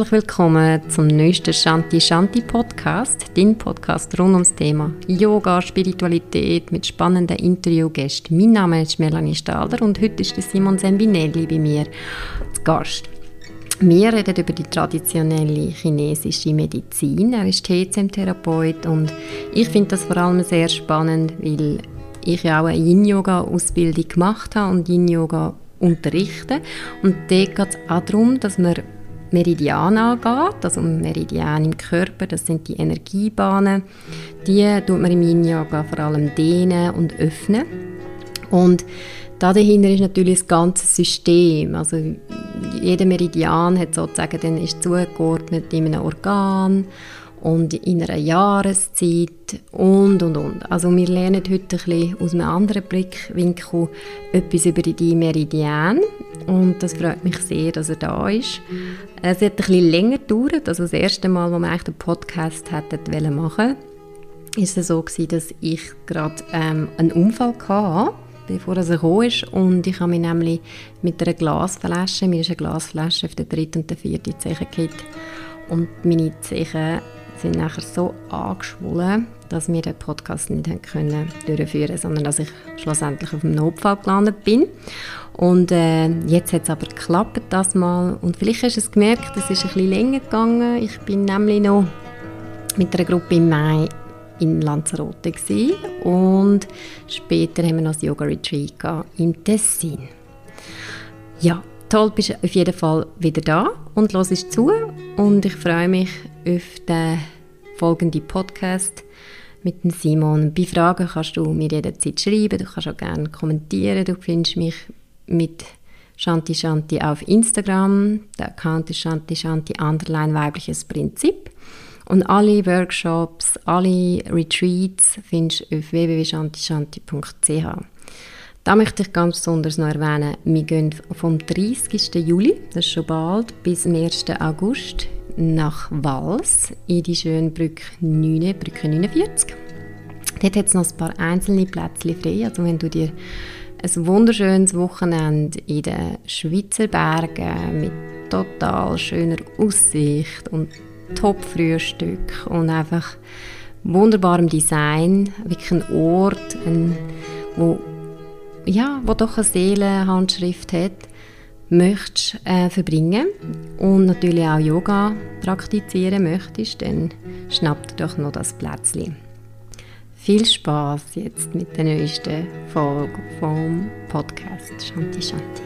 Herzlich willkommen zum neuesten Shanti Shanti Podcast, dein Podcast rund ums Thema Yoga, Spiritualität mit spannenden Interviewgästen. Mein Name ist Melanie Stalder und heute ist Simon Sembinelli bei mir zu Gast. Wir reden über die traditionelle chinesische Medizin. Er ist TCM-Therapeut und ich finde das vor allem sehr spannend, weil ich ja auch eine Yin-Yoga-Ausbildung gemacht habe und Yin-Yoga unterrichten. Und dort geht es auch darum, dass man Meridian angeht, also Meridian im Körper, das sind die Energiebahnen. Die tut man im Yin-Yoga vor allem dehnen und öffnen. Und dahinter ist natürlich das ganze System. Also jeder Meridian hat sozusagen, dann ist zugeordnet in einem Organ und in einer Jahreszeit und, und, und. Also wir lernen heute ein bisschen aus einem anderen Blickwinkel etwas über die Meridian und das freut mich sehr, dass er da ist. Es hat ein bisschen länger gedauert, also das erste Mal, als wir eigentlich den Podcast hätten machen ist es so gewesen, dass ich gerade ähm, einen Unfall hatte, bevor er gekommen ist und ich habe mich nämlich mit einer Glasflasche, mir ist eine Glasflasche auf der dritten und der vierten Zeche gekippt und meine Zeche sind nachher so angeschwollen, dass wir den Podcast nicht haben können durchführen sondern dass ich schlussendlich auf dem Notfall gelandet bin. Und äh, jetzt hat es aber geklappt, das mal. Und vielleicht hast du es gemerkt, es ist ein bisschen länger gegangen. Ich bin nämlich noch mit einer Gruppe im Mai in Lanzarote gewesen. und später haben wir noch das Yoga Retreat im Tessin. Ja, toll, bist du auf jeden Fall wieder da und hörst zu und ich freue mich auf den folgenden Podcast mit dem Simon. Bei Fragen kannst du mir jederzeit schreiben, du kannst auch gerne kommentieren, du findest mich mit Shanti Shanti auf Instagram, der Account ist Shanti Shanti Underline weibliches Prinzip und alle Workshops, alle Retreats findest du auf www.shantishanti.ch. Da möchte ich ganz besonders noch erwähnen, wir gehen vom 30. Juli, das ist schon bald, bis zum 1. August nach Wals in die schöne Brücke 9, Brücke 49. Dort hat es noch ein paar einzelne Plätze frei, also wenn du dir ein wunderschönes Wochenende in den Schweizer Bergen mit total schöner Aussicht und Top-Frühstück und einfach wunderbarem Design, wirklich ein Ort, ein, wo ja, wo doch eine Seelenhandschrift hat, möchtest äh, verbringen und natürlich auch Yoga praktizieren möchtest, dann schnapp dir doch noch das Plätzchen. Viel Spaß jetzt mit der neuesten Folge vom Podcast Shanti Shanti.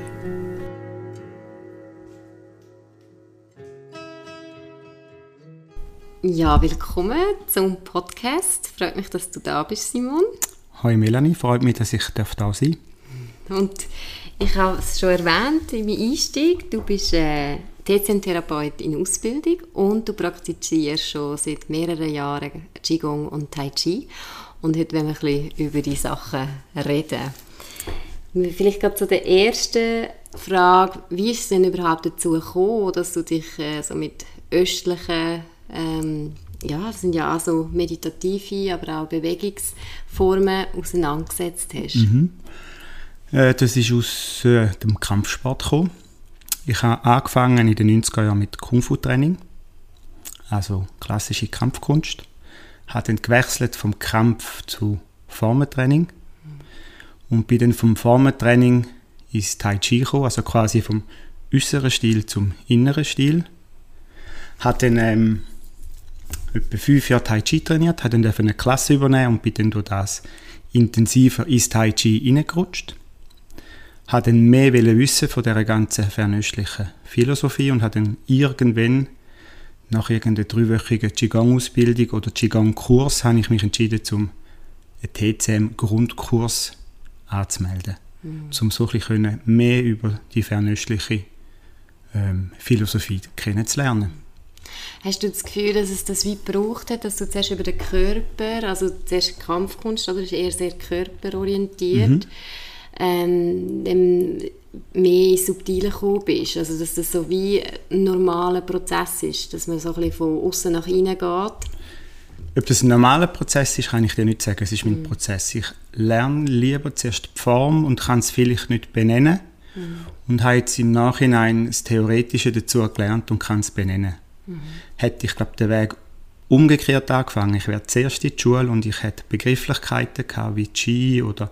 Ja, willkommen zum Podcast. Freut mich, dass du da bist, Simon. Hi Melanie, freut mich, dass ich da sein darf. Und ich habe es schon erwähnt in meinem Einstieg, du bist äh, TCM-Therapeut in Ausbildung und du praktizierst schon seit mehreren Jahren Qigong und Tai Chi. Und heute wollen wir ein bisschen über die Sachen reden. Vielleicht gerade zu der ersten Frage, wie ist es denn überhaupt dazu gekommen, dass du dich äh, so mit östlichen ähm, ja, das sind ja auch so meditative, aber auch Bewegungsformen auseinandergesetzt hast. Mhm. Äh, das ist aus äh, dem Kampfsport gekommen. Ich habe angefangen in den 90er Jahren mit Kung-Fu-Training, also klassische Kampfkunst. Habe dann gewechselt vom Kampf zu Formentraining und bin dann vom Formentraining ins Tai Chi gekommen, also quasi vom äußeren Stil zum inneren Stil. Habe dann ähm, etwa fünf Jahre Tai Chi trainiert, habe dann eine Klasse übernehmen und bin dann durch das intensiver ins Tai Chi hineingerutscht. Habe dann mehr wissen von dieser ganzen fernöstlichen Philosophie und habe dann irgendwann nach irgendeiner dreiwöchigen Qigong-Ausbildung oder Qigong-Kurs habe ich mich entschieden, zum TCM-Grundkurs anzumelden. Mhm. Um so ein bisschen mehr über die fernöstliche ähm, Philosophie kennenzulernen. Hast du das Gefühl, dass es das wie gebraucht hat, dass du zuerst über den Körper, also zuerst Kampfkunst, oder ist eher sehr körperorientiert, mhm. Ähm, mehr subtiler gekommen bist? Also dass das so wie ein normaler Prozess ist, dass man so ein bisschen von außen nach innen geht? Ob das ein normaler Prozess ist, kann ich dir nicht sagen. Es ist mein mhm. Prozess. Ich lerne lieber zuerst die Form und kann es vielleicht nicht benennen. Mhm. Und habe jetzt im Nachhinein das Theoretische dazu gelernt und kann es benennen. Mhm. Hätte ich, glaube den Weg umgekehrt angefangen. Ich wäre zuerst in die Schule und ich hätte Begrifflichkeiten gehabt, wie Ski oder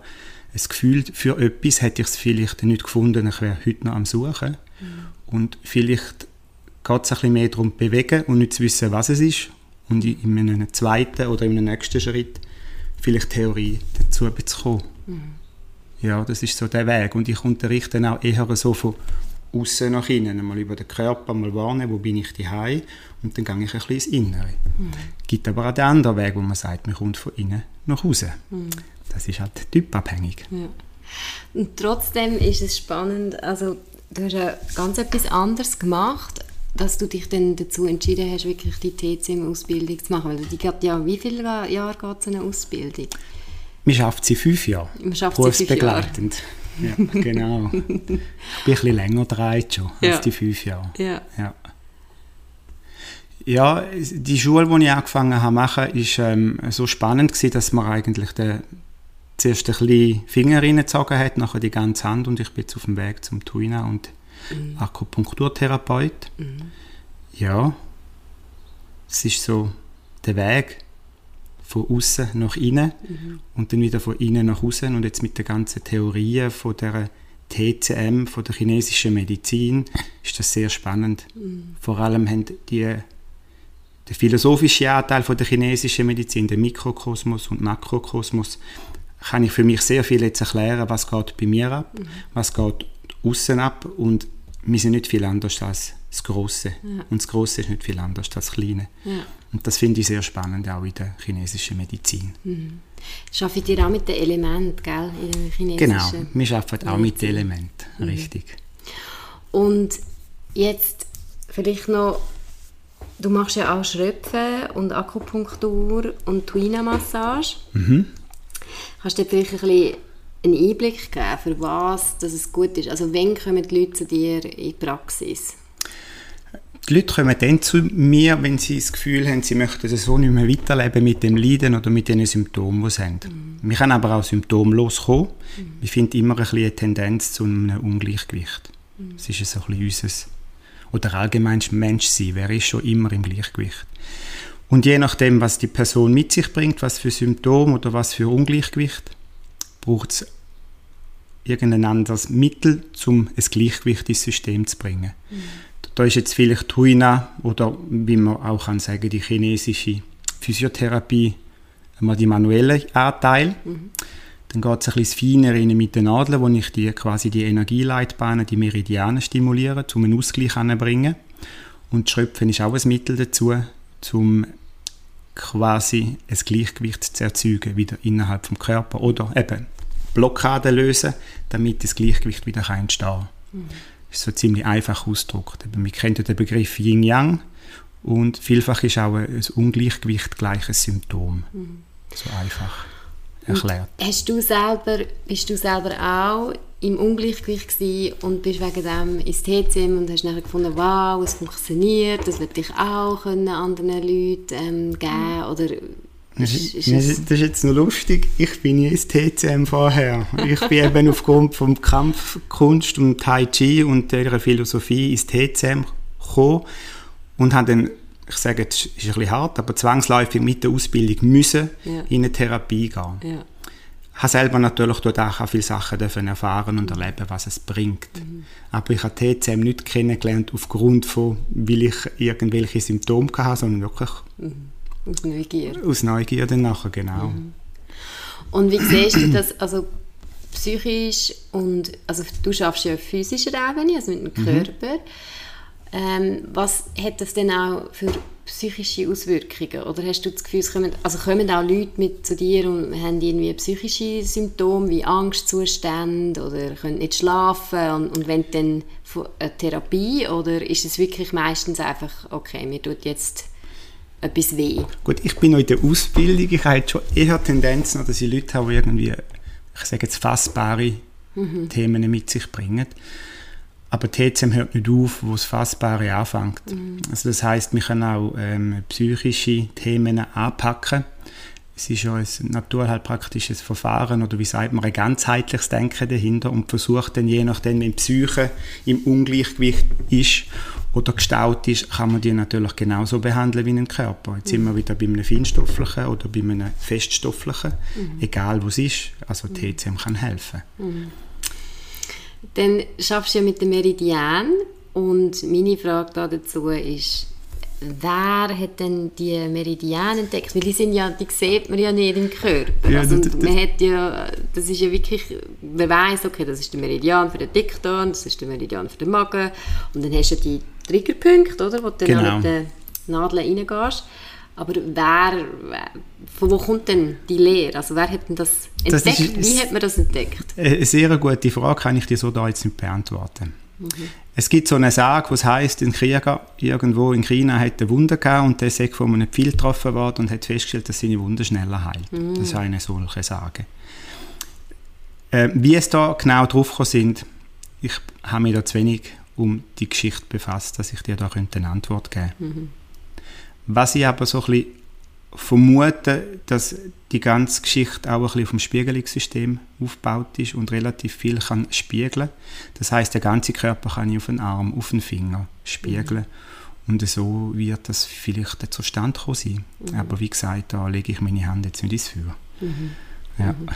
ein Gefühl für etwas, hätte ich es vielleicht nicht gefunden. Ich wäre heute noch am Suchen. Mhm. Und vielleicht geht es ein bisschen mehr darum, zu bewegen und nicht zu wissen, was es ist. Und in einem zweiten oder in einem nächsten Schritt vielleicht Theorie dazu zu kommen. Mhm. Ja, das ist so der Weg. Und ich unterrichte dann auch eher so von außen nach innen, mal über den Körper, mal wahrnehmen, wo bin ich daheim und dann gehe ich ein bisschen ins Innere. Mhm. gibt aber auch den anderen Weg, wo man sagt, man kommt von innen nach außen. Mhm. Das ist halt typabhängig. Ja. Und trotzdem ist es spannend, also du hast ja ganz etwas anderes gemacht, dass du dich dann dazu entschieden hast, wirklich die TCM-Ausbildung zu machen. Weil die geht ja, wie viele Jahre geht so eine Ausbildung? Man schafft sie fünf Jahre. Man schafft sie fünf Jahre. Ja, genau. ich bin ein bisschen länger dran schon ja. als die fünf Jahre. Ja. ja. Ja, die Schule, die ich angefangen habe zu machen, war ähm, so spannend, gewesen, dass man eigentlich den, zuerst ein bisschen Finger reingezogen hat, nachher die ganze Hand und ich bin jetzt auf dem Weg zum Tuina und mhm. Akupunkturtherapeut. Mhm. Ja, es ist so der Weg von außen nach innen mhm. und dann wieder von innen nach außen und jetzt mit der ganzen Theorie von der TCM, von der chinesischen Medizin, ist das sehr spannend. Mhm. Vor allem haben die der philosophische Anteil von der chinesischen Medizin, der Mikrokosmos und Makrokosmos, kann ich für mich sehr viel jetzt erklären, was geht bei mir ab, mhm. was geht außen ab und wir sind nicht viel anders als das Große. Ja. Und das Große ist nicht viel anders als das Kleine. Ja. Und das finde ich sehr spannend, auch in der chinesischen Medizin. Mhm. Arbeitet ihr auch mit den Elementen, gell, in der chinesischen Genau, wir arbeiten auch mit den Elementen, mhm. richtig. Und jetzt vielleicht noch, du machst ja auch Schröpfen und Akupunktur und Tuina-Massage. Mhm. Kannst du dir vielleicht ein bisschen einen Einblick geben, für was dass es gut ist? Also wann kommen die Leute zu dir in die Praxis? Die Leute kommen dann zu mir, wenn sie das Gefühl haben, sie möchten so nicht mehr weiterleben mit dem Leiden oder mit den Symptomen, die sie haben. Mhm. Wir können aber auch symptomlos kommen. Mhm. Ich finde immer ein bisschen eine Tendenz zu einem Ungleichgewicht. Mhm. Das ist so ein bisschen unser, oder allgemein Menschsein, wer ist schon immer im Gleichgewicht. Und je nachdem, was die Person mit sich bringt, was für Symptome oder was für Ungleichgewicht, braucht es irgendein anderes Mittel, um ein Gleichgewicht ins System zu bringen. Mhm. Da ist jetzt vielleicht Tuina oder wie man auch kann sagen, die chinesische Physiotherapie, einmal die manuelle Anteil. Mhm. Dann geht es ein bisschen feiner mit den Nadeln, wo ich die, quasi die Energieleitbahnen, die Meridianen stimuliere, um einen Ausgleich anzubringen. Und Schröpfen ist auch ein Mittel dazu, um quasi ein Gleichgewicht zu erzeugen, wieder innerhalb des Körpers. Oder eben Blockaden lösen, damit das Gleichgewicht wieder entstehen kann. Mhm. Das ist so ziemlich einfach ausgedrückt. Wir kennen den Begriff Yin-Yang und vielfach ist auch ein Ungleichgewicht gleich ein Symptom. Mhm. So einfach erklärt. Und hast du selber, bist du selber auch im Ungleichgewicht gewesen und bist wegen dem ins TCM und hast nachher gefunden, wow, es funktioniert, das wird ich auch können anderen Leuten ähm, geben oder das ist, das ist jetzt noch lustig. Ich bin ja ins TCM vorher. Ich bin eben aufgrund vom Kampfkunst und Tai Chi und der Philosophie ins TCM gekommen und habe dann, ich sage, es ist ein bisschen hart, aber zwangsläufig mit der Ausbildung müssen ja. in eine Therapie gehen. Ja. Ich habe selber natürlich dort auch viele Sachen dürfen erfahren und erleben, was es bringt. Mhm. Aber ich habe TCM nicht kennengelernt aufgrund von, weil ich irgendwelche Symptome hatte, sondern wirklich mhm aus Neugier. Aus Neugier dann nachher, genau. Mhm. Und wie siehst du das, also psychisch und, also du schaffst ja auf physischer Ebene, also mit dem mhm. Körper. Ähm, was hat das denn auch für psychische Auswirkungen? Oder hast du das Gefühl, es kommen, also kommen auch Leute mit zu dir und haben irgendwie psychische Symptome wie Angstzustände oder können nicht schlafen und, und wenn dann eine Therapie oder ist es wirklich meistens einfach, okay, mir tut jetzt etwas weh? Gut, ich bin noch in der Ausbildung. Ich habe schon eher Tendenzen, dass ich Leute habe, die irgendwie, ich sage jetzt, fassbare mhm. Themen mit sich bringen. Aber TCM hört nicht auf, wo das Fassbare anfängt. Mhm. Also das heißt, wir können auch ähm, psychische Themen anpacken. Es ist ja ein naturheilpraktisches Verfahren oder wie sagt man, ein ganzheitliches Denken dahinter und versucht dann je nachdem, wenn die Psyche im Ungleichgewicht ist oder gestaut ist, kann man die natürlich genauso behandeln wie einen Körper. Jetzt sind wir wieder bei einem feinstofflichen oder bei einem feststofflichen, mhm. egal was es ist. Also TCM kann helfen. Dann schaffst du ja mit dem Meridian und meine Frage dazu ist, wer hat denn die Meridiane entdeckt? Weil die sind ja, die sieht man ja nicht im Körper. Ja, also, das, man hat ja, das ist ja wirklich, man weiß, okay, das ist der Meridian für den Dickdarm, das ist der Meridian für den Magen und dann hast du die Triggerpunkte, oder, wo du genau. dann mit den Nadeln reingehst. Aber wer, von wo kommt denn die Lehre? Also wer hat denn das entdeckt? Das ist, Wie hat man das entdeckt? Eine sehr gute Frage, kann ich dir so da jetzt nicht beantworten. Mhm. Es gibt so eine Sage, was heißt, ein Krieger irgendwo in China hat eine Wunde gehabt und der ist von einem Pfeil getroffen worden und hat festgestellt, dass seine Wunde schneller heilt. Mhm. Das ist eine solche Sage. Äh, wie es da genau drauf sind, ich habe mich da zu wenig um die Geschichte befasst, dass ich dir da eine Antwort geben könnte. Mhm. Was ich aber so ein bisschen vermute, dass die ganze Geschichte auch ein bisschen auf dem Spiegelungssystem aufgebaut ist und relativ viel kann spiegeln. Das heißt, der ganze Körper kann ich auf den Arm, auf den Finger spiegeln. Mhm. Und so wird das vielleicht zustande kommen sein. Mhm. Aber wie gesagt, da lege ich meine Hand jetzt nicht ins Feuer. Mhm. Ja. Mhm.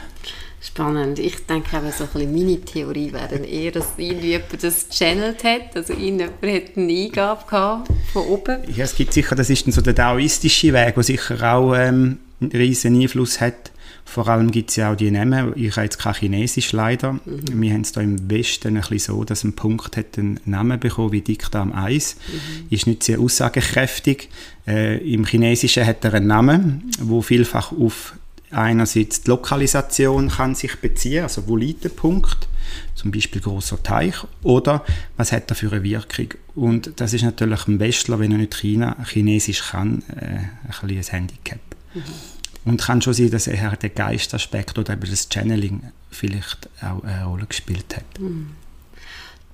Spannend. Ich denke eben so ein bisschen meine Theorie wäre eher, dass irgendjemand das channelt hat, also irgendjemand hat eine Eingabe gehabt von oben. Ja, es gibt sicher, das ist dann so der daoistische Weg, der sicher auch ähm, einen riesen Einfluss hat. Vor allem gibt es ja auch die Namen. Ich habe jetzt kein Chinesisch leider. Mhm. Wir haben es hier im Westen ein bisschen so, dass ein Punkt hat einen Namen bekommen wie Dickdarm 1. Mhm. Ist nicht sehr aussagekräftig. Äh, Im Chinesischen hat er einen Namen, wo vielfach auf einerseits die Lokalisation kann sich beziehen, also wo liegt der Punkt, zum Beispiel großer Teich, oder was hat er für eine Wirkung. Und das ist natürlich ein Westler, wenn er nicht China, Chinesisch kann, äh, ein ein Handicap. Mhm. Und kann schon sein, dass er der Geistaspekt oder eben das Channeling vielleicht auch eine Rolle gespielt hat. Mhm.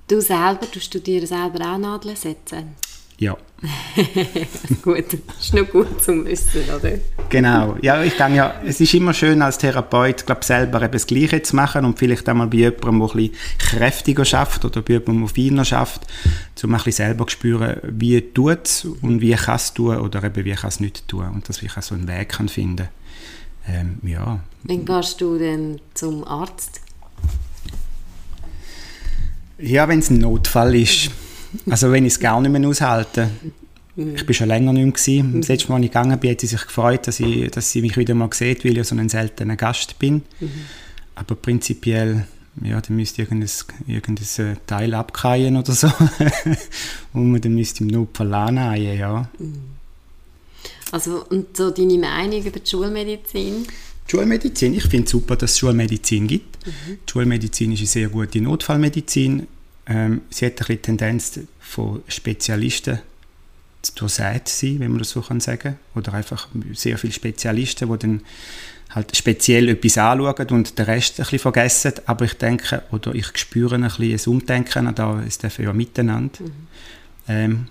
Du selber, du studierst selber auch Nadeln setzen? Ja. gut, ist noch gut zum Wissen, oder? Genau. Ja, ich denke ja, es ist immer schön als Therapeut, glaube selber eben das Gleiche zu machen und vielleicht einmal bei jemandem, der ein bisschen kräftiger schafft oder bei jemandem, der feiner schafft, um ein bisschen selber zu spüren, wie tut es und wie kann es tun oder eben wie kann es nicht tun und dass ich auch so einen Weg kann finden ähm, ja. Wann gehst du denn zum Arzt? Ja, wenn es ein Notfall ist. Also wenn ich es gar nicht mehr aushalte. Ich war schon länger nicht mehr. Gewesen. Das letzte Mal, als ich gegangen bin, hat sie sich gefreut, dass, ich, dass sie mich wieder mal sieht, weil ich so ein seltener Gast bin. Mhm. Aber prinzipiell, ja, dann müsste irgendein, irgendein äh, Teil abkreien oder so. und man dann müsste im Notfall annehmen, ja. Mhm. Also, und so deine Meinung über die Schulmedizin? Die Schulmedizin, ich finde es super, dass es Schulmedizin gibt. Mhm. Die Schulmedizin ist eine sehr gute Notfallmedizin. Ähm, sie hat eine Tendenz von Spezialisten zu durchsät sein, wenn man das so kann sagen Oder einfach sehr viele Spezialisten, die dann halt speziell etwas anschauen und den Rest ein bisschen vergessen. Aber ich denke, oder ich spüre ein bisschen ein Umdenken, da ist dafür ja miteinander. Mhm. Ähm,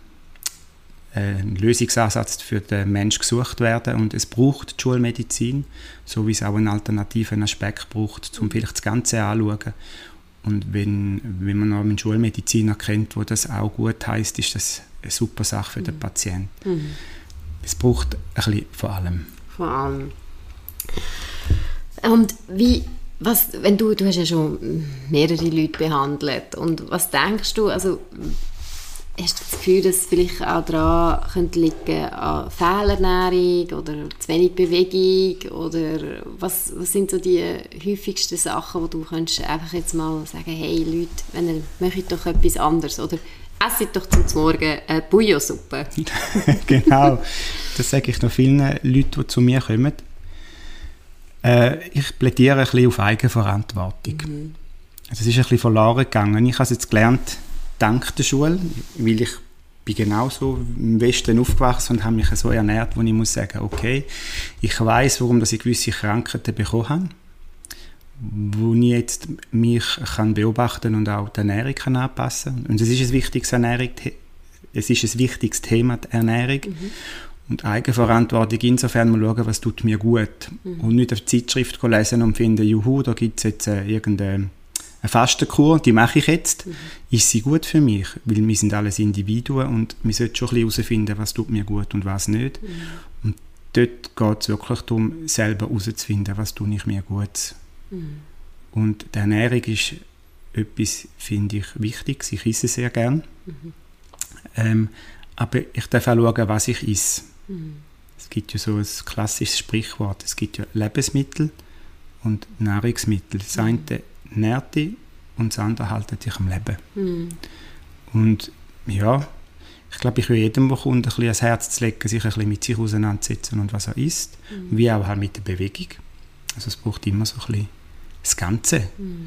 ein Lösungsansatz für den Mensch gesucht werden und es braucht die Schulmedizin, so wie es auch einen alternativen Aspekt braucht, um vielleicht das Ganze anzuschauen und wenn, wenn man noch einen Schulmediziner kennt, wo das auch gut heißt, ist das eine super Sache für den mhm. Patienten. Mhm. Es braucht ein bisschen von allem. Von allem. Und wie, was, wenn du, du hast ja schon mehrere Leute behandelt und was denkst du, also Hast du das Gefühl, dass vielleicht auch daran könnte liegen an Fehlernährung oder zu wenig Bewegung oder was, was sind so die häufigsten Sachen, wo du könntest einfach jetzt mal sagen, hey Leute, wenn ihr möchtet doch etwas anderes oder esset doch zum Morgen eine Bouillonsuppe. genau, das sage ich noch vielen Leuten, die zu mir kommen. Äh, ich plädiere ein bisschen auf Eigenverantwortung. Mhm. Also es ist ein bisschen verloren gegangen. Ich habe es jetzt gelernt, dank der Schule, weil ich bin genauso im Westen aufgewachsen und habe mich so ernährt, wo ich muss sagen, okay, ich weiß, warum dass ich gewisse Krankheiten bekommen habe, wo ich jetzt mich kann beobachten und auch die Ernährung kann anpassen. Und es ist ein wichtiges Ernährung, es ist ein wichtiges Thema die Ernährung. Mhm. Und Eigenverantwortung insofern mal schauen, was tut mir gut. Mhm. Und nicht auf die Zeitschrift lesen und finden, juhu, da gibt es jetzt äh, irgendeine eine Fastenkur, die mache ich jetzt, mhm. ist sie gut für mich? Weil wir sind alles Individuen und wir sollten schon ein bisschen herausfinden, was tut mir gut und was nicht. Mhm. Und dort geht es wirklich darum, selber herauszufinden, was tue ich mir gut. Mhm. Und die Ernährung ist etwas, finde ich, wichtig. Ich esse sehr gern. Mhm. Ähm, aber ich darf auch schauen, was ich esse. Mhm. Es gibt ja so ein klassisches Sprichwort. Es gibt ja Lebensmittel und Nahrungsmittel. Das eine mhm. Nährt dich und das andere hält dich am Leben. Mhm. Und ja, ich glaube, ich würde jedem, der kommt, ein bisschen ans Herz zu legen, sich ein bisschen mit sich auseinandersetzen und was er isst. Mhm. Wie auch halt mit der Bewegung. Also es braucht immer so ein bisschen das Ganze. Mhm.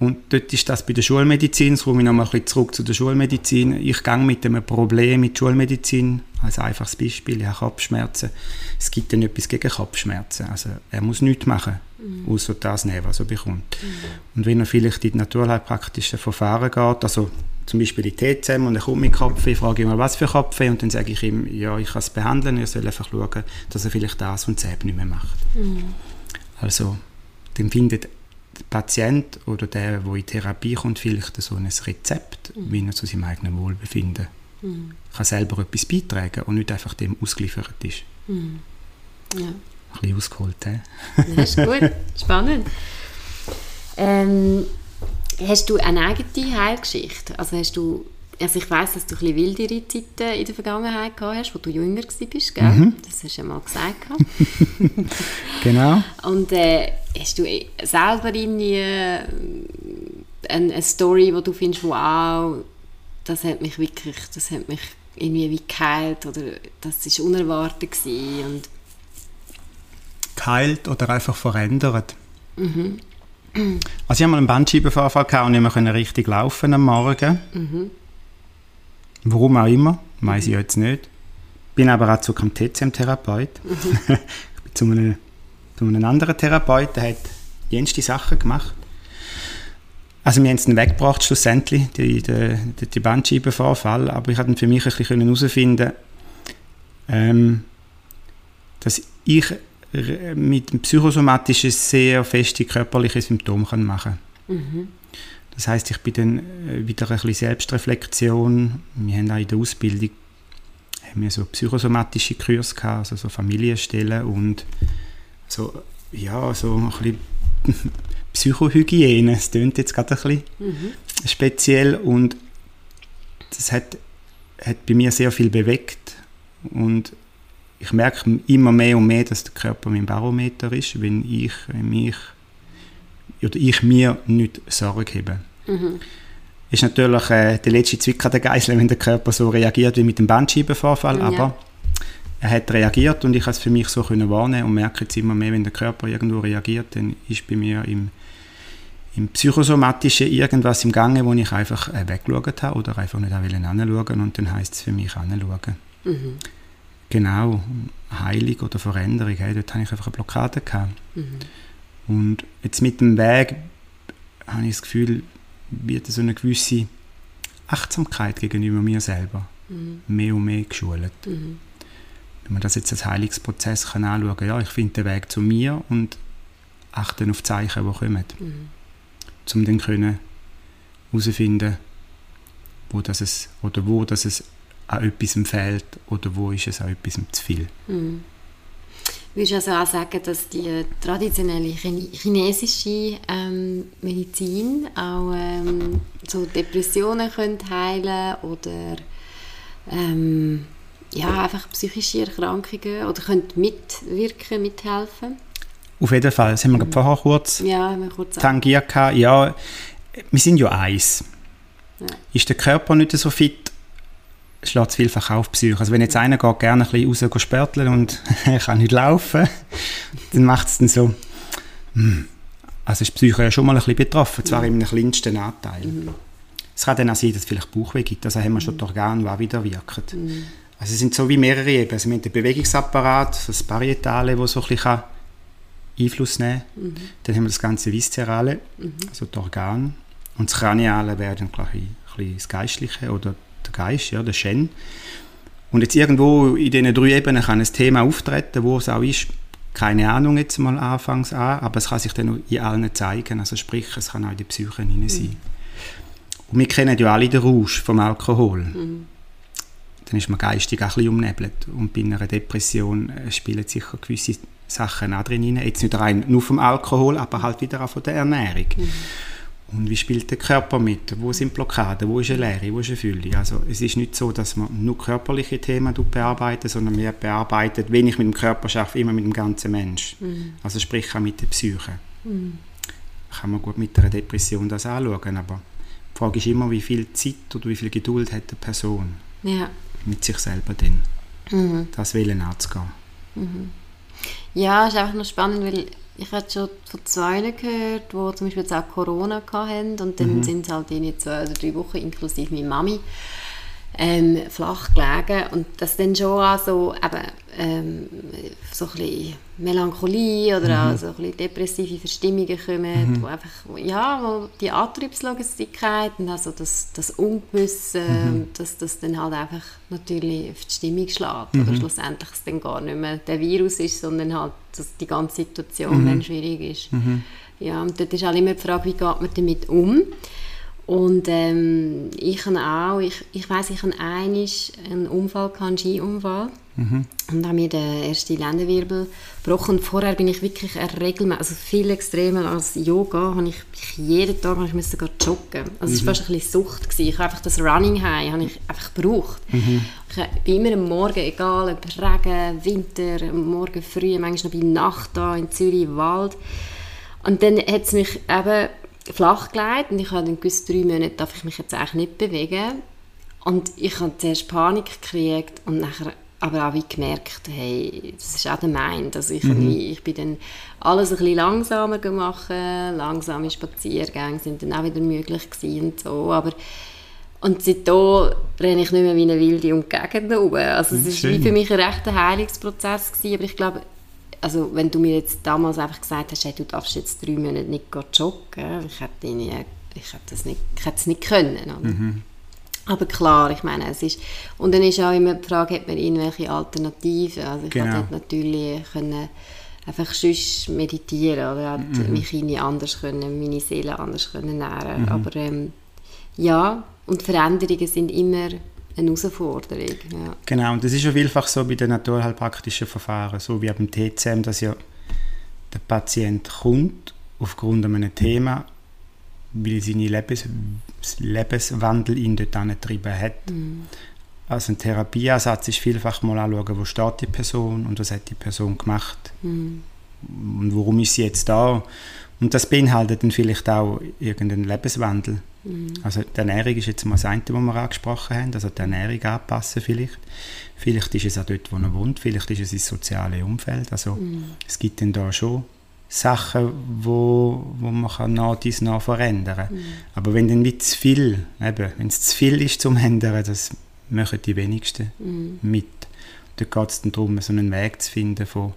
Und dort ist das bei der Schulmedizin, jetzt komme ich nochmal ein bisschen zurück zu der Schulmedizin. Ich gehe mit einem Problem mit Schulmedizin, als einfaches Beispiel, ich habe Kopfschmerzen. Es gibt dann etwas gegen Kopfschmerzen. Also er muss nichts machen, mhm. außer das nehmen, was er bekommt. Mhm. Und wenn er vielleicht in die naturheilpraktischen Verfahren geht, also zum Beispiel in TCM und er kommt mit Kopfweh, frage ich mal, was für Kopfweh und dann sage ich ihm, ja, ich kann es behandeln, er soll einfach schauen, dass er vielleicht das und das nicht mehr macht. Mhm. Also, dann findet der Patient oder der, der in Therapie kommt, vielleicht so ein Rezept, mhm. wie er zu seinem eigenen Wohlbefinden mhm. kann selber etwas beitragen und nicht einfach dem ausgeliefert ist. Mhm. Ja. Ein bisschen ausgeholt, he? Das ist gut, spannend. Ähm, hast du eine eigene Heilgeschichte? Also hast du also ich weiß, dass du ein wildere Zeiten in der Vergangenheit gehabt hast, wo du jünger warst, gell? Mhm. Das hast du ja mal gesagt. genau. Und äh, hast du selber irgendwie äh, eine, eine Story, wo du findest, wow, das hat mich wirklich, das hat mich irgendwie wie geheilt oder das ist unerwartet gewesen und geheilt oder einfach verändert? Mhm. Also ich hatte mal einen Bandscheibenvorfall und nicht mehr richtig laufen am Morgen. Mhm. Warum auch immer, weiß ich jetzt nicht. Bin aber auch zu keinem TCM-Therapeut. Mhm. ich bin zu einem, zu einem anderen Therapeut, der hat jenste Sachen gemacht. Also wir haben es dann weggebracht schlussendlich, die, die, die Bandscheibenvorfall, aber ich konnte für mich ein bisschen herausfinden, ähm, dass ich mit dem Psychosomatischen sehr feste körperliche Symptome machen kann. Mhm. Das heißt, ich bin dann äh, wieder ein bisschen Selbstreflexion. Wir haben auch in der Ausbildung haben wir so psychosomatische Kurse gehabt, also so Familienstellen und so, ja, so ein bisschen Psychohygiene. Das klingt jetzt gerade ein bisschen mhm. speziell und das hat, hat bei mir sehr viel bewegt und ich merke immer mehr und mehr, dass der Körper mein Barometer ist, wenn ich mich oder ich mir nicht Sorge habe. Mhm. Ist natürlich äh, der letzte Zwick an der Geisel, wenn der Körper so reagiert wie mit dem Bandscheibenvorfall, ja. aber er hat reagiert und ich konnte es für mich so können wahrnehmen und merke jetzt immer mehr, wenn der Körper irgendwo reagiert, dann ist bei mir im, im Psychosomatischen irgendwas im Gange, wo ich einfach äh, weggeschaut habe oder einfach nicht anschauen und dann heisst es für mich anschauen. Mhm. Genau, Heilung oder Veränderung, hey, dort hatte ich einfach eine Blockade. Gehabt. Mhm. Und jetzt mit dem Weg habe ich das Gefühl, wird so eine gewisse Achtsamkeit gegenüber mir selber mhm. mehr und mehr geschult. Mhm. Wenn man das jetzt als Heilungsprozess kann anschauen kann, ja, ich finde den Weg zu mir und achte auf die Zeichen, die kommen. Mhm. Um dann können herauszufinden, wo das es, oder wo das es an etwas fehlt oder wo ist es an etwas zu viel. Mhm. Würdest du also auch sagen, dass die traditionelle chinesische ähm, Medizin auch ähm, so Depressionen könnte heilen oder ähm, ja, einfach psychische Erkrankungen oder könnte mitwirken, mithelfen? Auf jeden Fall. Das haben wir mhm. vorher kurz, ja, kurz tangiert. Ja, wir sind ja eins. Ja. Ist der Körper nicht so fit, schlägt es vielfach auf Psyche. Also wenn jetzt einer geht, gerne ein bisschen raus spörteln und kann nicht laufen, dann macht es dann so, hm. also ist die Psyche ja schon mal ein bisschen betroffen, zwar mhm. im kleinsten Anteil. Mhm. Es kann dann auch sein, dass es vielleicht Bauchweh gibt, also haben wir schon die Organe, die auch wieder wirken. Mhm. Also es sind so wie mehrere Ebenen. Also wir haben den Bewegungsapparat, das Parietale, das so ein bisschen Einfluss nehmen kann. Mhm. Dann haben wir das ganze Viszerale, mhm. also die Organe. Und das Kraniale wäre dann ein bisschen das Geistliche oder der Geist, ja, der Shen. Und jetzt irgendwo in diesen drei Ebenen kann ein Thema auftreten, wo es auch ist, keine Ahnung jetzt mal anfangs an, aber es kann sich dann in allen zeigen. Also sprich, es kann auch in der Psyche hinein sein. Mhm. Und wir kennen ja alle den Rausch vom Alkohol. Mhm. Dann ist man geistig auch ein bisschen umnebelt. Und bei einer Depression äh, spielen sicher gewisse Sachen auch drin Jetzt nicht rein nur vom Alkohol, aber halt wieder auch von der Ernährung. Mhm. Und wie spielt der Körper mit? Wo sind Blockaden? Wo ist eine Leere? Wo ist eine Fülle? Also es ist nicht so, dass man nur körperliche Themen bearbeiten, sondern wir bearbeiten, wenn ich mit dem Körper schaffe, immer mit dem ganzen Mensch. Mhm. Also sprich auch mit der Psyche. Mhm. Kann man gut mit einer Depression das anschauen, aber die Frage ist immer, wie viel Zeit oder wie viel Geduld hat eine Person ja. mit sich selber denn, mhm. das Willen anzugehen. Mhm. Ja, ist einfach noch spannend, weil ich habe schon von zwei gehört, die zum Beispiel jetzt auch Corona hatten und dann mhm. sind sie halt in zwei oder drei Wochen inklusive meine Mami ähm, flach gelegen und das dann schon auch so, eben, ähm, so ein bisschen Melancholie oder mhm. auch so ein bisschen depressive Verstimmungen kommen, mhm. wo einfach, ja, wo die Antriebslosigkeit und also das, das Ungewisse, mhm. dass das dann halt einfach natürlich auf die Stimmung schlägt oder mhm. schlussendlich es dann gar nicht mehr der Virus ist, sondern halt dass die ganze Situation mhm. dann schwierig ist. Mhm. Ja, und dort ist auch immer die Frage, wie geht man damit um? Und ähm, ich habe auch, ich, ich weiss, ich habe einen Unfall, einen Skiunfall. Mhm. Und habe mir den ersten Lendenwirbel gebrochen. Und vorher bin ich wirklich regelmäßig, also viel extremer als Yoga, habe ich, ich jeden Tag ich musste joggen. Also es war mhm. fast ein bisschen Sucht. Gewesen. Ich habe einfach das Running High habe ich einfach gebraucht. Mhm. Ich bin immer am Morgen, egal ob Regen, Winter, Morgen früh, manchmal noch bei Nacht da in Zürich im Wald. Und dann hat es mich eben flach gelegt und ich habe dann gewusst, drei Monate darf ich mich jetzt eigentlich nicht bewegen. Und ich habe zuerst Panik gekriegt und nachher aber auch wie gemerkt, hey, das ist auch der Mind. Also ich, mhm. ich bin dann alles ein bisschen langsamer gemacht, langsame Spaziergänge sind dann auch wieder möglich und so, aber und seitdem renne ich nicht mehr wie eine Wilde um die Gegend herum. Also es war für mich ein rechter Heilungsprozess gewesen, aber ich glaube, also wenn du mir jetzt damals einfach gesagt hast, hey, du darfst jetzt drei Monate nicht joggen, ich hätte, nie, ich hätte, das nicht, ich hätte es nicht können. Mhm. Aber klar, ich meine, es ist, und dann ist auch immer die Frage, hat man irgendwelche Alternativen? Also ich genau. hätte natürlich können einfach sonst meditieren oder mhm. mich irgendwie anders können, meine Seele anders können ernähren. Mhm. Aber ähm, ja, und Veränderungen sind immer eine Herausforderung. Ja. Genau, und das ist ja vielfach so bei den naturheilpraktischen Verfahren, so wie beim TCM, dass ja der Patient kommt aufgrund eines Thema, weil seine Lebens Lebenswandel ihn dort angetrieben hat. Mhm. Also ein Therapieansatz ist vielfach mal anschauen, wo steht die Person und was hat die Person gemacht mhm. und warum ist sie jetzt da. Und das beinhaltet dann vielleicht auch irgendeinen Lebenswandel. Mhm. Also die Ernährung ist jetzt mal das eine, was wir angesprochen haben, also die Ernährung anpassen vielleicht. Vielleicht ist es auch dort, wo er wohnt, vielleicht ist es das soziale Umfeld. Also mhm. es gibt dann da schon Sachen, wo, wo man kann nach dies nach verändern kann. Mhm. Aber wenn dann nicht zu viel, eben, wenn es zu viel ist zum Ändern, das machen die wenigsten mhm. mit. Da geht es dann darum, so einen Weg zu finden von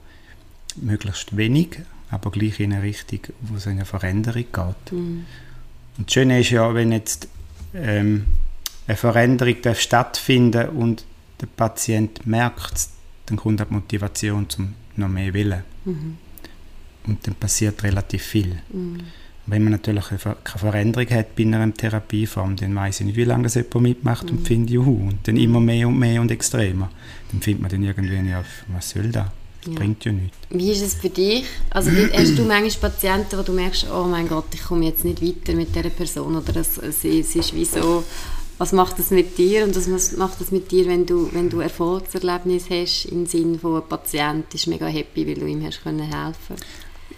möglichst wenig, aber gleich in eine Richtung, wo es eine Veränderung geht. Mhm. Und das Schöne ist ja, wenn jetzt ähm, eine Veränderung darf stattfinden und der Patient merkt es, dann kommt die Motivation zum noch mehr Willen. Mhm. Und dann passiert relativ viel. Mhm. Wenn man natürlich keine Veränderung hat bei einer Therapieform, dann weiß ich nicht, wie lange das jemand mitmacht mhm. und findet, juhu, und dann immer mehr und mehr und extremer. Dann findet man dann irgendwie, ja, was soll das? Das ja. bringt ja nichts. Wie ist es für dich? Also hast du manchmal Patienten, wo du merkst, oh mein Gott, ich komme jetzt nicht weiter mit dieser Person oder es, es, es ist wie so, was macht das mit dir und was macht das mit dir, wenn du, wenn du Erfolgserlebnis hast im Sinne von ein Patient ist mega happy, weil du ihm hast können helfen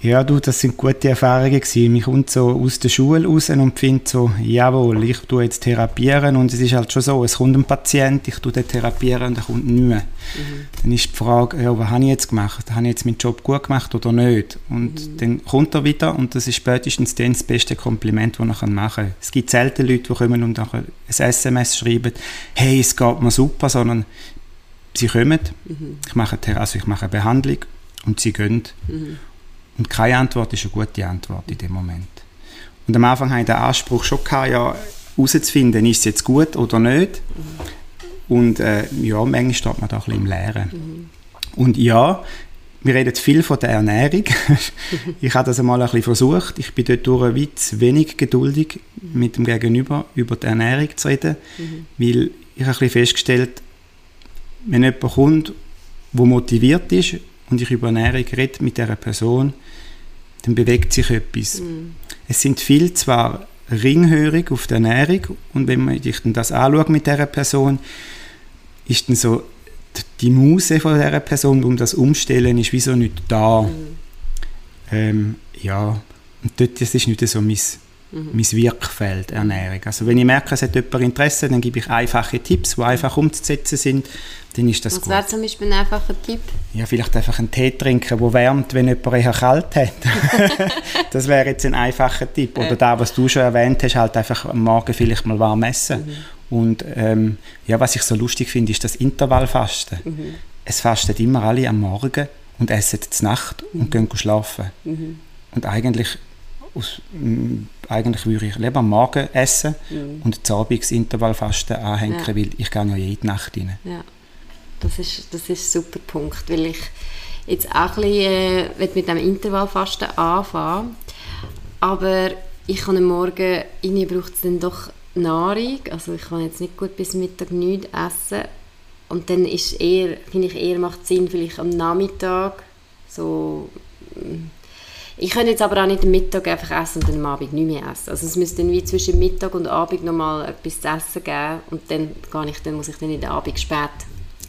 ja, du, das sind gute Erfahrungen gewesen. Mich kommt so aus der Schule raus und finde so, jawohl, ich tue jetzt therapieren und es ist halt schon so, es kommt ein Patient, ich tue den therapieren und er kommt nicht mehr. Mhm. Dann ist die Frage, ja, was habe ich jetzt gemacht? Habe ich jetzt meinen Job gut gemacht oder nicht? Und mhm. dann kommt er wieder und das ist spätestens dann das beste Kompliment, das er machen kann. Es gibt selten Leute, die kommen und ein SMS schreiben, hey, es geht mir super, sondern sie kommen, mhm. ich, mache, also ich mache eine Behandlung und sie gehen. Mhm. Und keine Antwort ist eine gute Antwort in dem Moment. Und am Anfang hatte ich den Anspruch schon gehabt, ja, herauszufinden, ist es jetzt gut oder nicht. Mhm. Und äh, ja, manchmal steht man da ein bisschen im Leeren. Mhm. Und ja, wir reden viel von der Ernährung. ich habe das einmal ein bisschen versucht. Ich bin dort durch zu wenig geduldig, mit dem Gegenüber über die Ernährung zu reden, mhm. weil ich habe ein bisschen festgestellt, wenn jemand kommt, der motiviert ist und ich über Ernährung rede mit dieser Person, dann bewegt sich etwas. Mhm. Es sind viel zwar ringhörig auf der Ernährung und wenn man sich dann das anschaut mit dieser Person, ist dann so die Muse von dieser Person, um das umstellen, ist wieso nicht da. Mhm. Ähm, ja, und dort, das ist nicht so mein, mhm. mein Wirkfeld, Ernährung. Also wenn ich merke, es hat jemand Interesse, dann gebe ich einfache Tipps, die einfach umzusetzen sind, dann ist das Was gut. Was wäre zum Beispiel ein einfacher Tipp? Ja, vielleicht einfach einen Tee trinken, der wärmt, wenn jemand eher kalt hat. das wäre jetzt ein einfacher Tipp. Oder da, was du schon erwähnt hast, halt einfach am Morgen vielleicht mal warm essen. Mhm. Und ähm, ja, was ich so lustig finde, ist das Intervallfasten. Mhm. Es fasten immer alle am Morgen und essen zur Nacht mhm. und gehen schlafen. Mhm. Und eigentlich, aus, eigentlich würde ich lieber am Morgen essen mhm. und das Abendsintervallfasten anhängen, ja. weil ich gehe ja jede Nacht rein. Ja, das ist, das ist ein super Punkt, weil ich jetzt auch ein bisschen äh, mit dem Intervallfasten anfangen aber ich kann am Morgen, ich braucht es dann doch Nahrung, also ich kann jetzt nicht gut bis Mittag nichts essen und dann ist eher, finde ich eher macht Sinn vielleicht am Nachmittag so mm, ich könnte jetzt aber auch nicht am Mittag einfach essen und dann am Abend nicht mehr essen. Also es müsste dann wie zwischen Mittag und Abend nochmal etwas zu essen geben und dann, gar nicht, dann muss ich dann in der Abend spät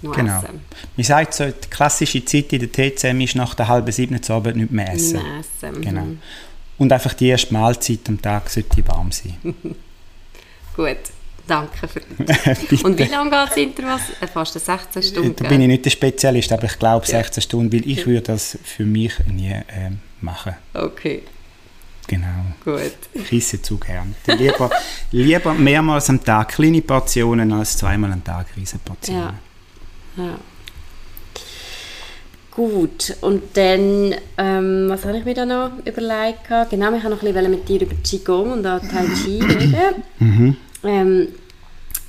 noch genau. essen. Man sagt so, die klassische Zeit in der TCM ist nach der halben sieben zu Abend nicht mehr essen. Nicht mehr essen. Genau. Mhm. Und einfach die erste Mahlzeit am Tag sollte warm sein. Gut, danke für Und wie lange geht das Intervall? Äh, fast 16 Stunden? Da bin ich nicht der Spezialist, aber ich glaube 16 Stunden, weil ich würde das für mich nie äh, machen. Okay. Genau. Gut. Ich esse zu gern. Lieber, lieber mehrmals am Tag kleine Portionen als zweimal am Tag riesige Portionen. Ja. ja. Gut, und dann, ähm, was habe ich mir da noch überlegt? Genau, ich habe noch ein bisschen mit dir über Qigong und auch Tai Chi reden. Mhm. Ähm,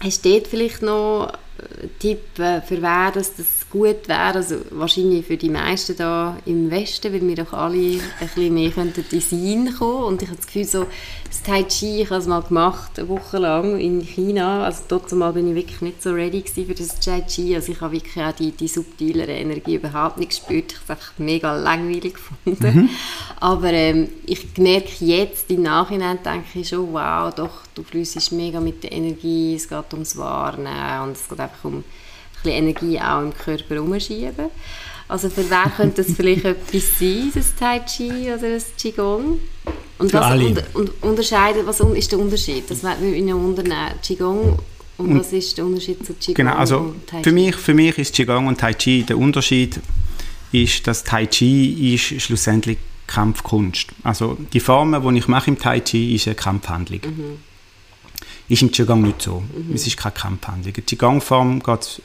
hast du dort vielleicht noch einen Tipp, äh, für wer das, das gut wäre? Also wahrscheinlich für die meisten da im Westen, weil wir doch alle ein bisschen mehr könnten Design kommen. Und ich habe das Gefühl, so das Tai Chi, ich habe es mal gemacht, eine Woche lang in China. Also dort mal bin ich wirklich nicht so ready für das Tai Chi. Also ich habe wirklich auch die, die subtilere Energie überhaupt nicht gespürt. Ich habe es einfach mega langweilig gefunden. Mhm. Aber ähm, ich merke jetzt, im Nachhinein denke ich schon, wow, doch, du fließt mega mit der Energie, es geht ums Warnen und es geht einfach um bisschen Energie auch im Körper herumschieben. Also für wen könnte das vielleicht etwas sein, das Tai Chi oder das Qigong? Und für was alle. Und, und unterscheiden, was ist der Unterschied? Das würde mich unternehmen. Qigong und, und was ist der Unterschied zu Qigong genau, also? Für mich, für mich ist Qigong und Tai Chi der Unterschied ist, dass Tai Chi ist schlussendlich Kampfkunst. Also die Form, die ich mache im Tai Chi, ist eine Kampfhandlung. Mhm. Ist im Qigong nicht so. Mhm. Es ist keine Kampfhandlung. Die Qigong-Form geht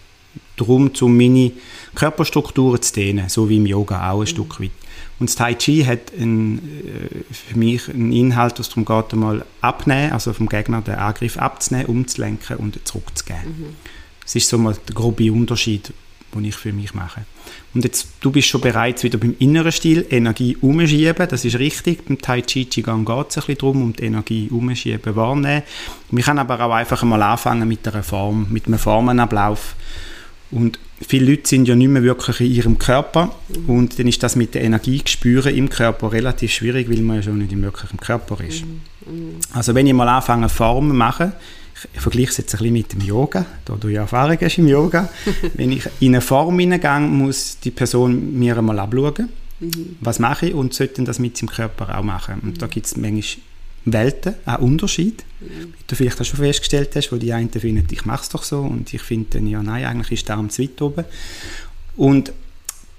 darum, um meine Körperstrukturen zu dehnen, so wie im Yoga auch ein mhm. Stück weit. Und das Tai Chi hat ein, äh, für mich einen Inhalt, was darum geht, einmal abnehmen, also vom Gegner den Angriff abzunehmen, umzulenken und zurückzugeben. Mhm. Das ist so mal der grobe Unterschied, den ich für mich mache. Und jetzt, du bist schon bereits wieder beim inneren Stil, Energie umschieben, das ist richtig. Beim Tai Chi Qigong geht es ein bisschen darum, um die Energie umschieben, wahrnehmen. Wir können aber auch einfach mal anfangen mit einer Form, mit einem Formenablauf. Und viele Leute sind ja nicht mehr wirklich in ihrem Körper und dann ist das mit der Energie spüren im Körper relativ schwierig, weil man ja schon nicht im wirklichen Körper ist. Mhm. Also wenn ich mal anfange Formen machen, ich vergleiche es jetzt ein bisschen mit dem Yoga, da du ja Erfahrung hast im Yoga. Wenn ich in eine Form hineingehe, muss die Person mir einmal abschauen, mhm. was mache ich und sollte das mit seinem Körper auch machen. Und mhm. da gibt es manchmal Welten, auch Unterschied. Mhm. Wie du vielleicht auch schon festgestellt hast, wo die einen finden, ich mache es doch so und ich finde dann, ja nein, eigentlich ist der zu weit oben. Und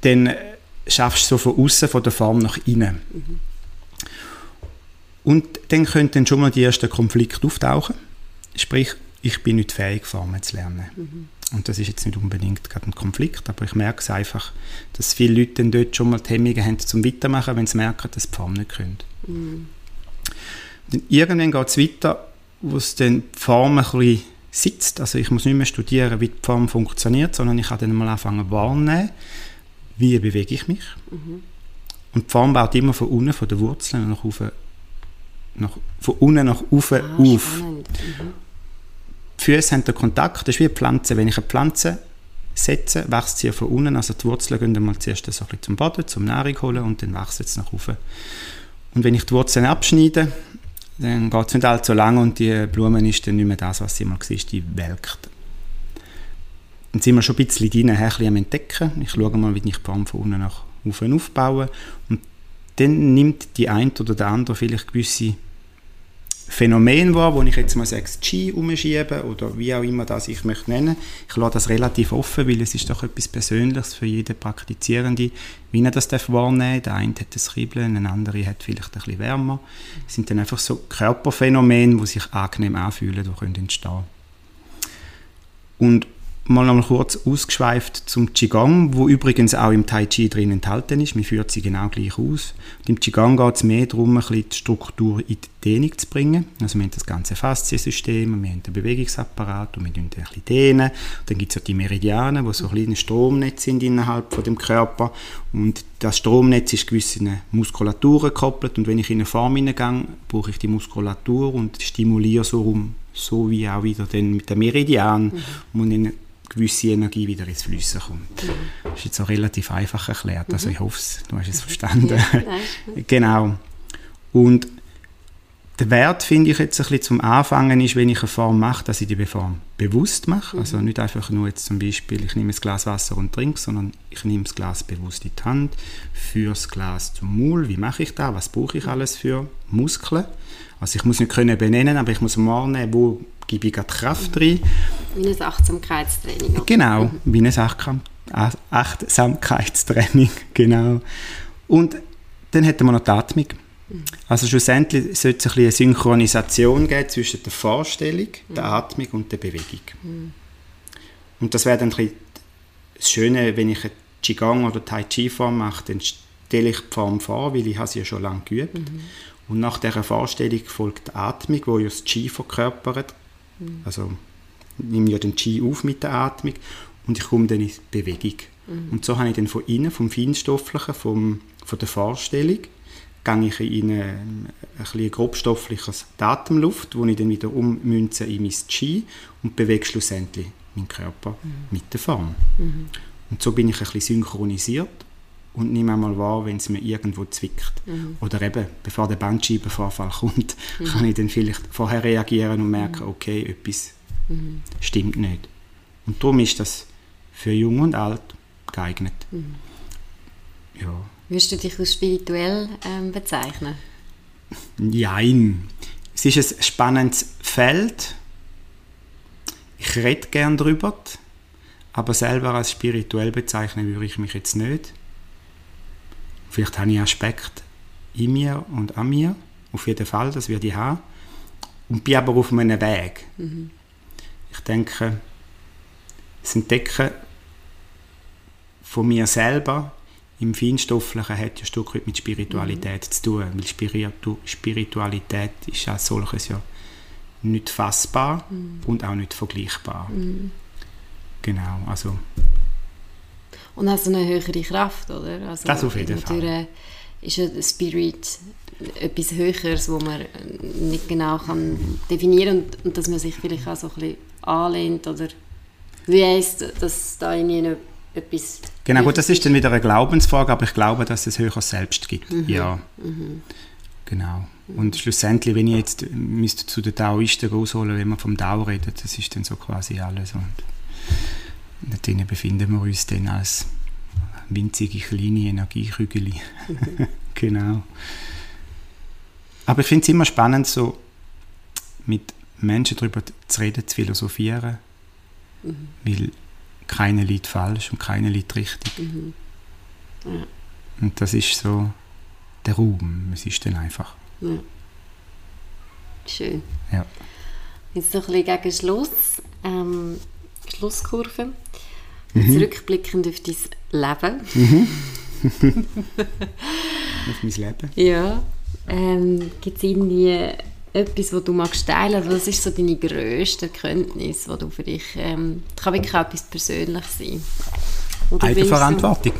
dann schaffst du so von außen von der Form nach innen. Mhm. Und dann könnten schon mal die ersten Konflikte auftauchen Sprich, ich bin nicht fähig, Formen zu lernen. Mhm. Und das ist jetzt nicht unbedingt gerade ein Konflikt, aber ich merke es einfach, dass viele Leute dann dort schon mal die Hemmungen haben zum Weitermachen, wenn sie merken, dass sie die Form nicht können. Mhm. Dann irgendwann geht es weiter, wo es dann die Form ein bisschen sitzt. Also ich muss nicht mehr studieren, wie die Form funktioniert, sondern ich kann dann mal anfangen wahrnehmen, wie bewege ich mich. Mhm. Und die Form baut immer von unten, von den Wurzeln nach oben, nach, von unten nach oben ah, auf. Mhm. Die Füße haben den Kontakt, das ist wie eine Pflanze. Wenn ich eine Pflanze setze, wächst sie von unten, also die Wurzeln gehen dann mal zuerst so ein bisschen zum Boden, zum Nahrung holen und dann wächst es nach oben. Und wenn ich die Wurzeln abschneide, dann geht es nicht allzu lange und die Blume ist dann nicht mehr das, was sie mal war, die welkt. Dann sind wir schon ein bisschen drin, ein bisschen am Entdecken. Ich schaue mal, wie ich die Form von unten nach oben aufbaue. Und dann nimmt die eine oder der andere vielleicht gewisse Phänomen wahr, wo ich jetzt mal sage, Ski umschiebe oder wie auch immer das ich möchte nennen. Ich lasse das relativ offen, weil es ist doch etwas Persönliches für jeden Praktizierende, wie er das wahrnehmen darf. Der eine hat das Kribbeln, ein anderer hat vielleicht ein bisschen wärmer. Es sind dann einfach so Körperphänomene, die sich angenehm anfühlen, die können entstehen. Und mal noch kurz ausgeschweift zum Qigong, wo übrigens auch im Tai Chi drin enthalten ist. Man führt sie genau gleich aus. Und Im Qigong geht es mehr darum, ein bisschen die Struktur in die Dehnung zu bringen. Also wir haben das ganze Fasziensystem, wir haben den Bewegungsapparat und wir dehnen ein bisschen dehnen. Dann gibt es auch die Meridiane, die so kleine Stromnetze sind innerhalb von dem Körper. Und das Stromnetz ist gewissen Muskulaturen gekoppelt und wenn ich in eine Form hineingehe, brauche ich die Muskulatur und stimuliere so rum so wie auch wieder dann mit dem Meridian, mhm. eine gewisse Energie wieder ins Flüssen kommt. Mhm. Das ist jetzt auch relativ einfach erklärt, also mhm. ich hoffe, du hast es verstanden. Ja, genau. Und der Wert, finde ich jetzt ein bisschen zum Anfangen, ist, wenn ich eine Form mache, dass ich die Form bewusst mache. Also mhm. Also nicht einfach nur jetzt zum Beispiel, ich nehme ein Glas Wasser und trinke, sondern ich nehme das Glas bewusst in die Hand, führe das Glas zum Maul. Wie mache ich das? Was brauche ich alles für Muskeln? Also ich muss nicht können benennen, aber ich muss wahrnehmen, wo gebe ich gerade Kraft rein. Wie ein Achtsamkeitstraining. Genau, wie ein Achtsamkeitstraining, genau. Und dann hätten wir noch die Atmung. Also schlussendlich sollte es ein eine Synchronisation geben zwischen der Vorstellung, der mhm. Atmung und der Bewegung. Und das wäre dann das Schöne, wenn ich eine Qigong oder Tai Chi Form mache, dann stelle ich die Form vor, weil ich sie ja schon lange geübt. Mhm. Und nach dieser Vorstellung folgt die Atmung, die ja das Qi verkörpert. Mhm. Also ich nehme ja den Qi auf mit der Atmung und ich komme dann in Bewegung. Mhm. Und so habe ich dann von innen, vom Feinstofflichen, vom, von der Vorstellung, gehe ich in eine, ein grobstoffliches Atemluft, wo ich dann wieder ummünze in mein Qi und bewege schlussendlich meinen Körper mhm. mit der Form. Mhm. Und so bin ich ein bisschen synchronisiert und nehme einmal wahr, wenn es mir irgendwo zwickt. Mhm. Oder eben, bevor der Bandscheibenvorfall kommt, mhm. kann ich dann vielleicht vorher reagieren und merken, mhm. okay, etwas mhm. stimmt nicht. Und darum ist das für Jung und Alt geeignet. Würdest du dich als spirituell ähm, bezeichnen? Nein. Es ist ein spannendes Feld. Ich rede gerne darüber, aber selber als spirituell bezeichnen würde ich mich jetzt nicht. Vielleicht habe ich Aspekte in mir und an mir, auf jeden Fall, das werde ich haben. Und bin aber auf meinem Weg. Mhm. Ich denke, das Entdecken von mir selber im Feinstofflichen hat ja ein Stück weit mit Spiritualität mhm. zu tun, weil Spiritu Spiritualität ist als solches ja nicht fassbar mhm. und auch nicht vergleichbar. Mhm. Genau, also und hast eine höhere Kraft, oder? Also das auf jeden Fall. ist ein Spirit etwas Höheres, wo man nicht genau kann definieren kann und, und dass man sich vielleicht auch so ein bisschen anlehnt oder wie heisst, dass da irgendwie etwas... Genau, gut, das ist dann wieder eine Glaubensfrage, aber ich glaube, dass es höher selbst gibt, mhm. ja. Mhm. Genau. Und schlussendlich, wenn ich jetzt müsste zu den Taoisten rausholen, wenn man vom Tao redet, das ist dann so quasi alles und Dort befinden wir uns dann als winzige kleine Energiekügel. genau. Aber ich finde es immer spannend, so mit Menschen darüber zu reden, zu philosophieren, mhm. weil keine liegt falsch und keine liegt richtig. Mhm. Ja. Und das ist so der Raum, es ist dann einfach. Ja. Schön. Ja. Jetzt noch ein bisschen gegen Schluss. Ähm, Schlusskurve. Mhm. Zurückblickend auf dein Leben. Mhm. auf mein Leben? Ja. Ähm, Gibt es irgendwie etwas, was du magst teilen? Was ist so deine grösste Erkenntnis, die du für dich, ähm, kann wirklich auch etwas Persönliches sein? Eigenverantwortung.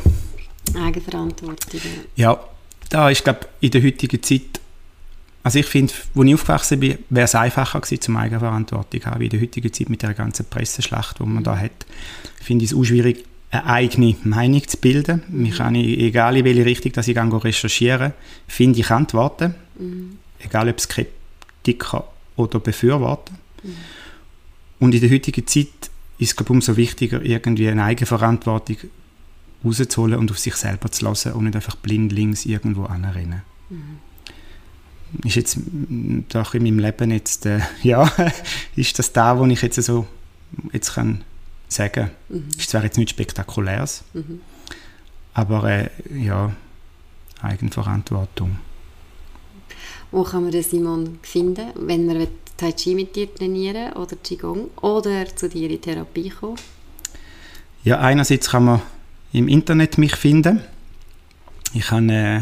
Eigenverantwortung. Ja, da ist, glaube in der heutigen Zeit, also ich finde, als ich aufgewachsen bin, wäre es einfacher gewesen, zum Eigenverantwortung zu haben, wie in der heutigen Zeit mit der ganzen Presseschlacht, die man da hat. Finde ich es auch schwierig, eine eigene Meinung zu bilden. Mhm. Ich kann, egal in welche Richtung dass ich gehe, recherchieren finde ich Antworten. Mhm. Egal ob Skeptiker oder Befürworter. Mhm. Und in der heutigen Zeit ist es glaube umso wichtiger, irgendwie eine Eigenverantwortung rauszuholen und auf sich selber zu lassen und nicht einfach blind links irgendwo anrennen. Mhm. Ist jetzt doch in meinem Leben jetzt, äh, ja, ist das da, wo ich jetzt so jetzt kann sagen. Mhm. Ist zwar jetzt nichts Spektakuläres, mhm. aber äh, ja, Eigenverantwortung. Wo kann man den Simon finden, wenn man Tai Chi mit dir trainieren oder Qigong oder zu dir in Therapie kommen? Ja, einerseits kann man im Internet mich finden. Ich habe äh,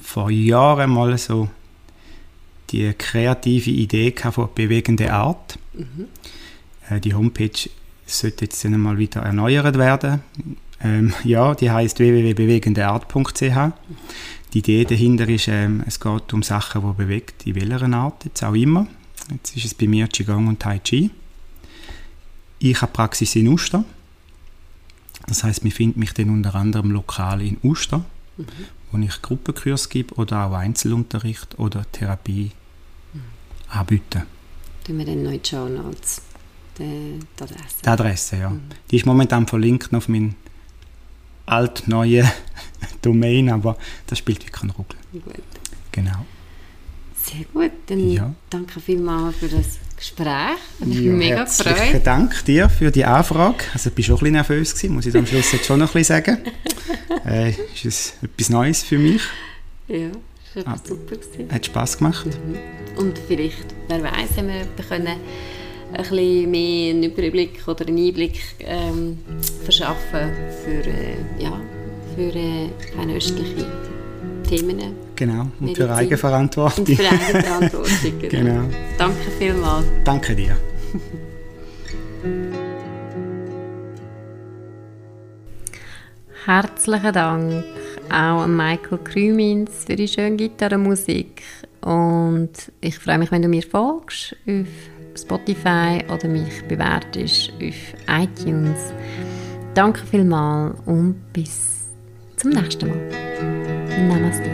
vor Jahren mal so die kreative Idee von bewegende Art. Mhm. Äh, die Homepage sollte jetzt dann mal wieder erneuert werden. Ähm, ja, die heißt www.bewegendeart.ch. Die Idee dahinter ist, ähm, es geht um Sachen, die bewegt, in welcher Art jetzt auch immer. Jetzt ist es bei mir Qigong und Tai Chi. Ich habe Praxis in Uster. Das heißt, man findet mich dann unter anderem lokal in Uster, mhm. wo ich Gruppenkurs gebe oder auch Einzelunterricht oder Therapie mhm. anbiete. Tun wir dann noch in die Show Notes die, die Adresse? Die Adresse, ja. Mhm. Die ist momentan verlinkt auf mein alt-neue Domain, aber das spielt wirklich keine Rolle. Gut. Genau. Sehr gut, dann ja. danke vielmals für das Gespräch. Ich bin ja, mega gefreut. Herzlichen Dank dir für die Anfrage. Also ich war schon ein bisschen nervös, gewesen, muss ich am Schluss jetzt schon noch ein bisschen sagen. äh, ist es etwas Neues für mich. Ja, es war ah, super. Gewesen. Hat Spass gemacht. Mhm. Und vielleicht, wer weiß, haben wir können ein bisschen mehr einen Überblick oder einen Einblick ähm, verschaffen für, äh, ja, für äh, eine östliche Themen. Genau, und Medizin. für Eigenverantwortung. Und für Eigenverantwortung, genau. genau. Danke vielmals. Danke dir. Herzlichen Dank auch an Michael Krümins für die schöne Gitarrenmusik. Und ich freue mich, wenn du mir folgst auf Spotify oder mich bewertest auf iTunes. Danke vielmals und bis zum nächsten Mal. Namaste.